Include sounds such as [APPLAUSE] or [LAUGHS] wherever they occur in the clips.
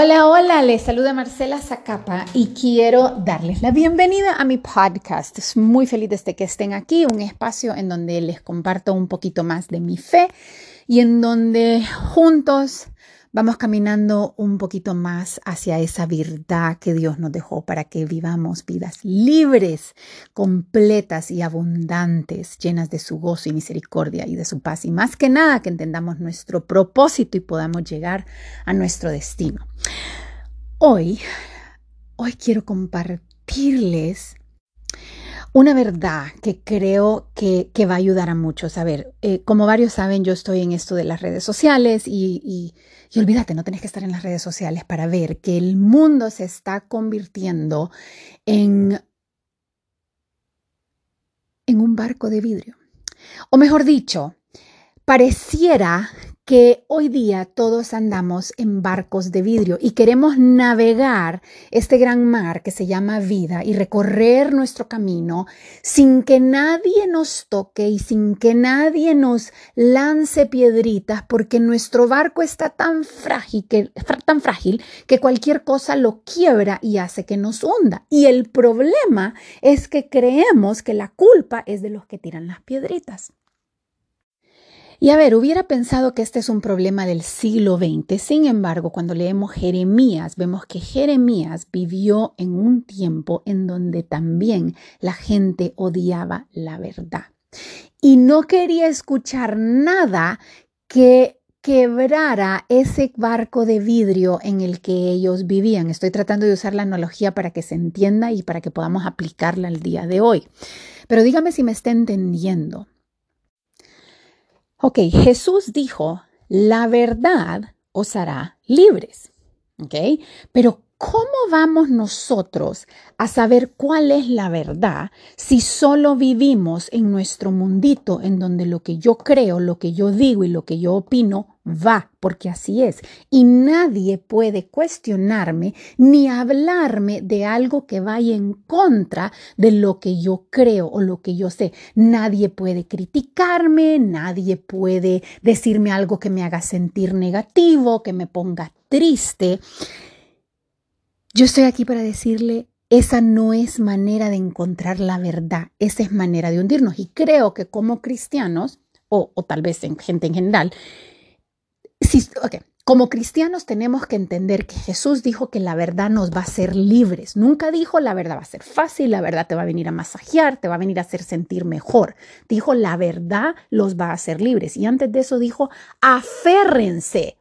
Hola, hola, les saluda Marcela Zacapa y quiero darles la bienvenida a mi podcast. Estoy muy feliz de que estén aquí, un espacio en donde les comparto un poquito más de mi fe y en donde juntos vamos caminando un poquito más hacia esa verdad que Dios nos dejó para que vivamos vidas libres, completas y abundantes, llenas de su gozo y misericordia y de su paz. Y más que nada que entendamos nuestro propósito y podamos llegar a nuestro destino. Hoy, hoy quiero compartirles una verdad que creo que, va a ayudar a muchos. A ver, eh, como varios saben, yo estoy en esto de las redes sociales y, y, olvídate, no tenés que estar en las redes sociales para ver que el mundo se está convirtiendo en, en un barco de vidrio. O mejor dicho, pareciera que hoy día todos andamos en barcos de vidrio y queremos navegar este gran mar que se llama vida y recorrer nuestro camino sin que nadie nos toque y sin que nadie nos lance piedritas porque nuestro barco está tan frágil que, cualquier cosa lo quiebra y hace que nos hunda. Y el problema es que creemos que la culpa es de los que tiran las piedritas. Y a ver, hubiera pensado que este es un problema del siglo XX. Sin embargo, cuando leemos Jeremías, vemos que Jeremías vivió en un tiempo en donde también la gente odiaba la verdad. Y no quería escuchar nada que quebrara ese barco de vidrio en el que ellos vivían. Estoy tratando de usar la analogía para que se entienda y para que podamos aplicarla al día de hoy. Pero dígame si me está entendiendo. Ok, Jesús dijo, la verdad os hará libres. Ok, pero ¿cómo vamos nosotros a saber cuál es la verdad si solo vivimos en nuestro mundito en donde lo que yo creo, lo que yo digo y lo que yo opino va, porque así es. Y nadie puede cuestionarme ni hablarme de algo que vaya en contra de lo que yo creo o lo que yo sé. Nadie puede criticarme, nadie puede decirme algo que me haga sentir negativo, que me ponga triste. Yo estoy aquí para decirle, esa no es manera de encontrar la verdad, esa es manera de hundirnos. Y creo que como cristianos, o, tal vez en gente en general, como cristianos tenemos que entender que Jesús dijo que la verdad nos va a hacer libres. Nunca dijo la verdad va a ser fácil, la verdad te va a venir a masajear, te va a venir a hacer sentir mejor. Dijo la verdad los va a hacer libres. Y antes de eso dijo, aférrense,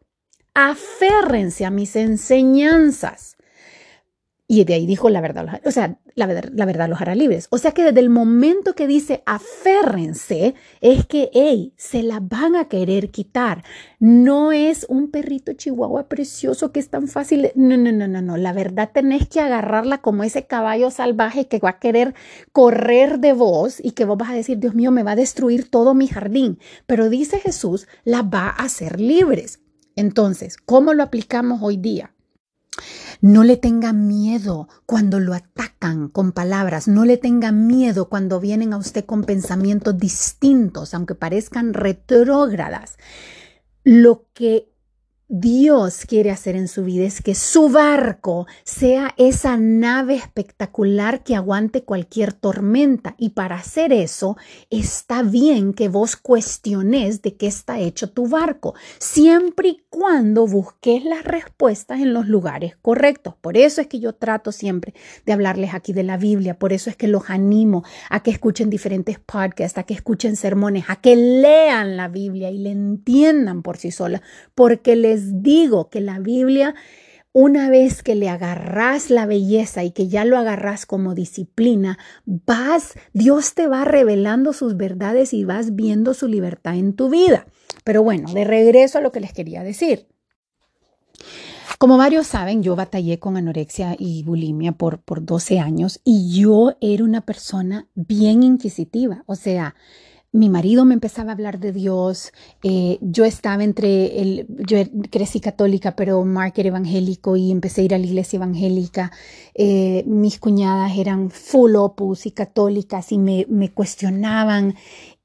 aférrense a mis enseñanzas. Y de ahí dijo la verdad, o sea, la, la, verdad los hará libres. O sea que desde el momento que dice aférrense, es que, hey, se la van a querer quitar. No es un perrito chihuahua precioso que es tan fácil. No, no, no, no, no. La verdad tenés que agarrarla como ese caballo salvaje que va a querer correr de vos y que vos vas a decir, Dios mío, me va a destruir todo mi jardín. Pero dice Jesús, la va a hacer libres. Entonces, ¿cómo lo aplicamos hoy día? No le tenga miedo cuando lo atacan con palabras, no le tenga miedo cuando vienen a usted con pensamientos distintos, aunque parezcan retrógradas. Lo que Dios quiere hacer en su vida es que su barco sea esa nave espectacular que aguante cualquier tormenta. Y para hacer eso, está bien que vos cuestiones de qué está hecho tu barco, siempre y cuando busques las respuestas en los lugares correctos. Por eso es que yo trato siempre de hablarles aquí de la Biblia, por eso es que los animo a que escuchen diferentes podcasts, a que escuchen sermones, a que lean la Biblia y le entiendan por sí sola, porque les digo que la Biblia, una vez que le agarras la belleza y que ya lo agarras como disciplina, vas, Dios te va revelando sus verdades y vas viendo su libertad en tu vida. Pero bueno, de regreso a lo que les quería decir. Como varios saben, yo batallé con anorexia y bulimia por, por 12 años y yo era una persona bien inquisitiva. O sea, mi marido me empezaba a hablar de Dios, eh, yo estaba entre, el, yo crecí católica, pero Mark era evangélico y empecé a ir a la iglesia evangélica, eh, mis cuñadas eran full opus y católicas y me, me cuestionaban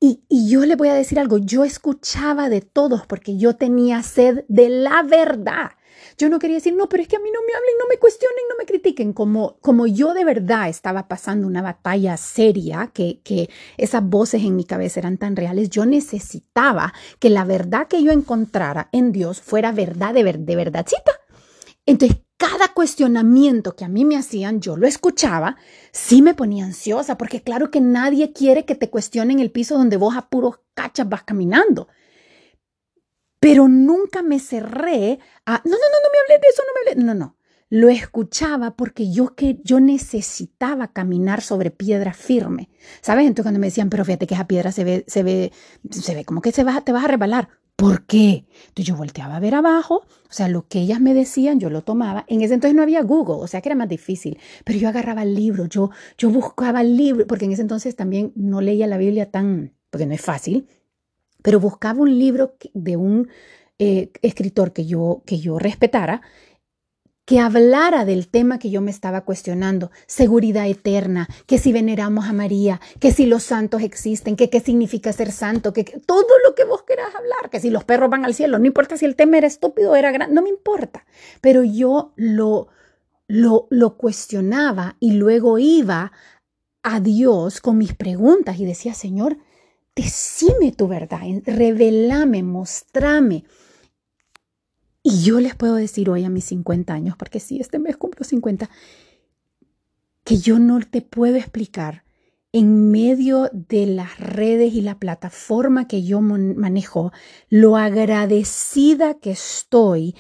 y, yo le voy a decir algo, yo escuchaba de todos porque yo tenía sed de la verdad. Yo no quería decir, no, pero es que a mí no me hablen, no me cuestionen, no me critiquen. Como, como yo de verdad estaba pasando una batalla seria, que, que esas voces en mi cabeza eran tan reales, yo necesitaba que la verdad que yo encontrara en Dios fuera verdad de, ver, de verdadcita. Entonces, cada cuestionamiento que a mí me hacían, yo lo escuchaba, sí me ponía ansiosa, porque claro que nadie quiere que te cuestionen el piso donde vos a puros cachas vas caminando pero nunca me cerré a, no, no, no, no me hablé de eso, no me hablé, no, no, lo escuchaba porque yo, que, yo necesitaba caminar sobre piedra firme, ¿sabes? Entonces cuando me decían, pero fíjate que esa piedra se ve, se ve, se ve como que se va, te vas a rebalar. ¿Por qué? Entonces yo volteaba a ver abajo, o sea, lo que ellas me decían, yo lo tomaba. En ese entonces no había Google, o sea que era más difícil, pero yo agarraba el libro, yo, yo buscaba el libro, porque en ese entonces también no leía la Biblia tan, porque no es fácil, pero buscaba un libro de un eh, escritor que yo, que yo respetara, que hablara del tema que yo me estaba cuestionando, seguridad eterna, que si veneramos a María, que si los santos existen, que qué significa ser santo, que, todo lo que vos querás hablar, que si los perros van al cielo, no importa si el tema era estúpido era grande, no me importa, pero yo lo, lo, lo cuestionaba y luego iba a Dios con mis preguntas y decía, Señor, decime tu verdad, revelame, mostrame. Y yo les puedo decir hoy a mis 50 años, porque sí, este mes cumplo 50, que yo no te puedo explicar en medio de las redes y la plataforma que yo manejo, lo agradecida que estoy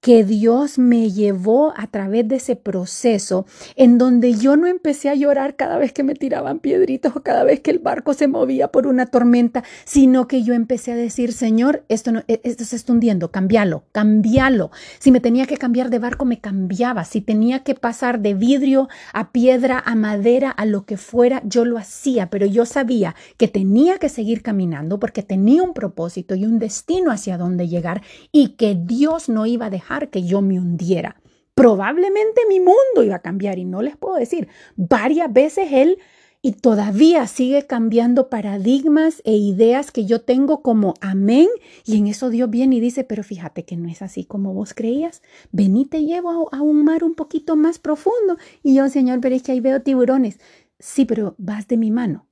que Dios me llevó a través de ese proceso en donde yo no empecé a llorar cada vez que me tiraban piedritas o cada vez que el barco se movía por una tormenta, sino que yo empecé a decir, Señor, esto, no, e, esto se está hundiendo, cambialo, cambialo. Si me tenía que cambiar de barco, me cambiaba. Si tenía que pasar de vidrio a piedra, a madera, a lo que fuera, yo lo hacía, pero yo sabía que tenía que seguir caminando porque tenía un propósito y un destino hacia donde llegar y que Dios no iba a dejar que yo me hundiera. Probablemente mi mundo iba a cambiar y no les puedo decir. Varias veces él y todavía sigue cambiando paradigmas e ideas que yo tengo como amén. Y en eso Dios viene y dice, pero fíjate que no es así como vos creías. Ven y te llevo a, a un mar un poquito más profundo. Y yo, Señor, pero es que ahí veo tiburones. Sí, pero vas de mi mano.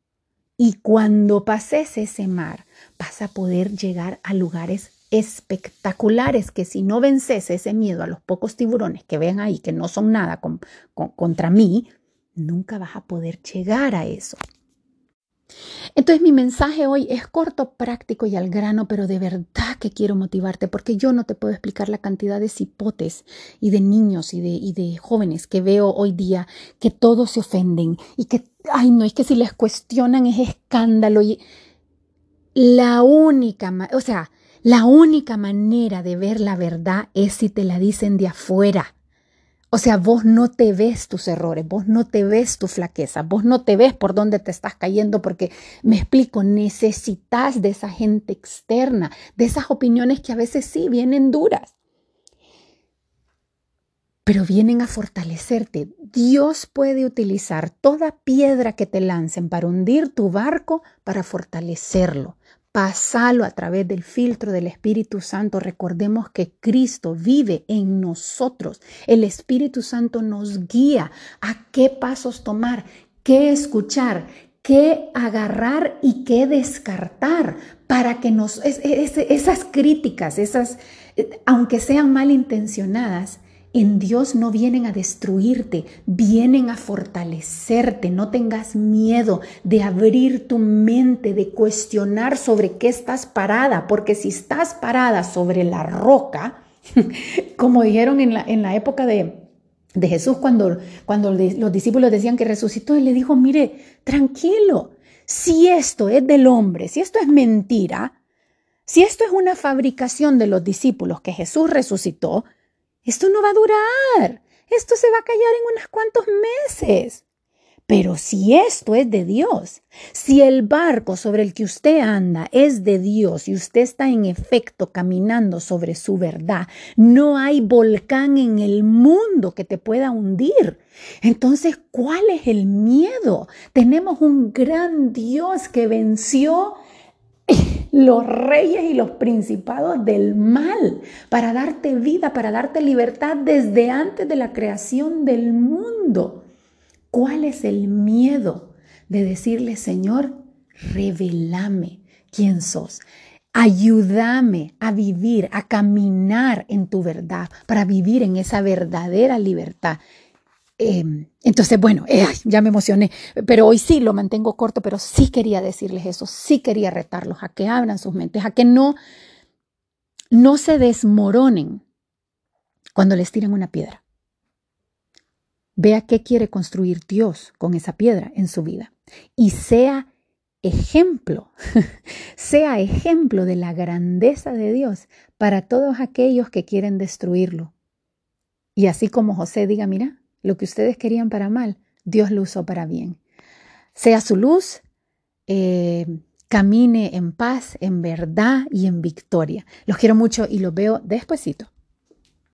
Y cuando pases ese mar, vas a poder llegar a lugares espectaculares que si no vences ese miedo a los pocos tiburones que ven ahí, que no son nada contra mí, nunca vas a poder llegar a eso. Entonces mi mensaje hoy es corto, práctico y al grano, pero de verdad que quiero motivarte porque yo no te puedo explicar la cantidad de cipotes y de niños y de, y de jóvenes que veo hoy día que todos se ofenden y que, ay no, es que si les cuestionan es escándalo y la única, o sea, la única manera de ver la verdad es si te la dicen de afuera. O sea, vos no te ves tus errores, vos no te ves tu flaqueza, vos no te ves por dónde te estás cayendo porque, me explico, necesitas de esa gente externa, de esas opiniones que a veces sí vienen duras, pero vienen a fortalecerte. Dios puede utilizar toda piedra que te lancen para hundir tu barco, para fortalecerlo. Pasalo a través del filtro del Espíritu Santo. Recordemos que Cristo vive en nosotros. El Espíritu Santo nos guía a qué pasos tomar, qué escuchar, qué agarrar y qué descartar para que nos esas críticas, esas eh, aunque sean malintencionadas, en Dios no vienen a destruirte, vienen a fortalecerte. No tengas miedo de abrir tu mente, de cuestionar sobre qué estás parada, porque si estás parada sobre la roca, [LAUGHS] como dijeron en la, en la época de, de Jesús cuando, cuando los discípulos decían que resucitó, él le dijo, mire, tranquilo, si esto es del hombre, si esto es mentira, si esto es una fabricación de los discípulos que Jesús resucitó, esto no va a durar. Esto se va a callar en unos cuantos meses. Pero si esto es de Dios, si el barco sobre el que usted anda es de Dios y usted está en efecto caminando sobre su verdad, no hay volcán en el mundo que te pueda hundir. Entonces, ¿cuál es el miedo? Tenemos un gran Dios que venció los reyes y los principados del mal, para darte vida, para darte libertad desde antes de la creación del mundo. ¿Cuál es el miedo de decirle, Señor, revelame quién sos? Ayúdame a vivir, a caminar en tu verdad, para vivir en esa verdadera libertad. Em, entonces, bueno, eh, ya me emocioné, pero hoy sí lo mantengo corto, pero sí quería decirles eso, sí quería retarlos a que abran sus mentes, a que no, no se desmoronen cuando les tiren una piedra. Vea qué quiere construir Dios con esa piedra en su vida y sea ejemplo, [LAUGHS] sea ejemplo de la grandeza de Dios para todos aquellos que quieren destruirlo. Y así como José diga, mira, lo que ustedes querían para mal, Dios lo usó para bien. Sea su luz, eh, camine en paz, en verdad y en victoria. Los quiero mucho y los veo despuesito.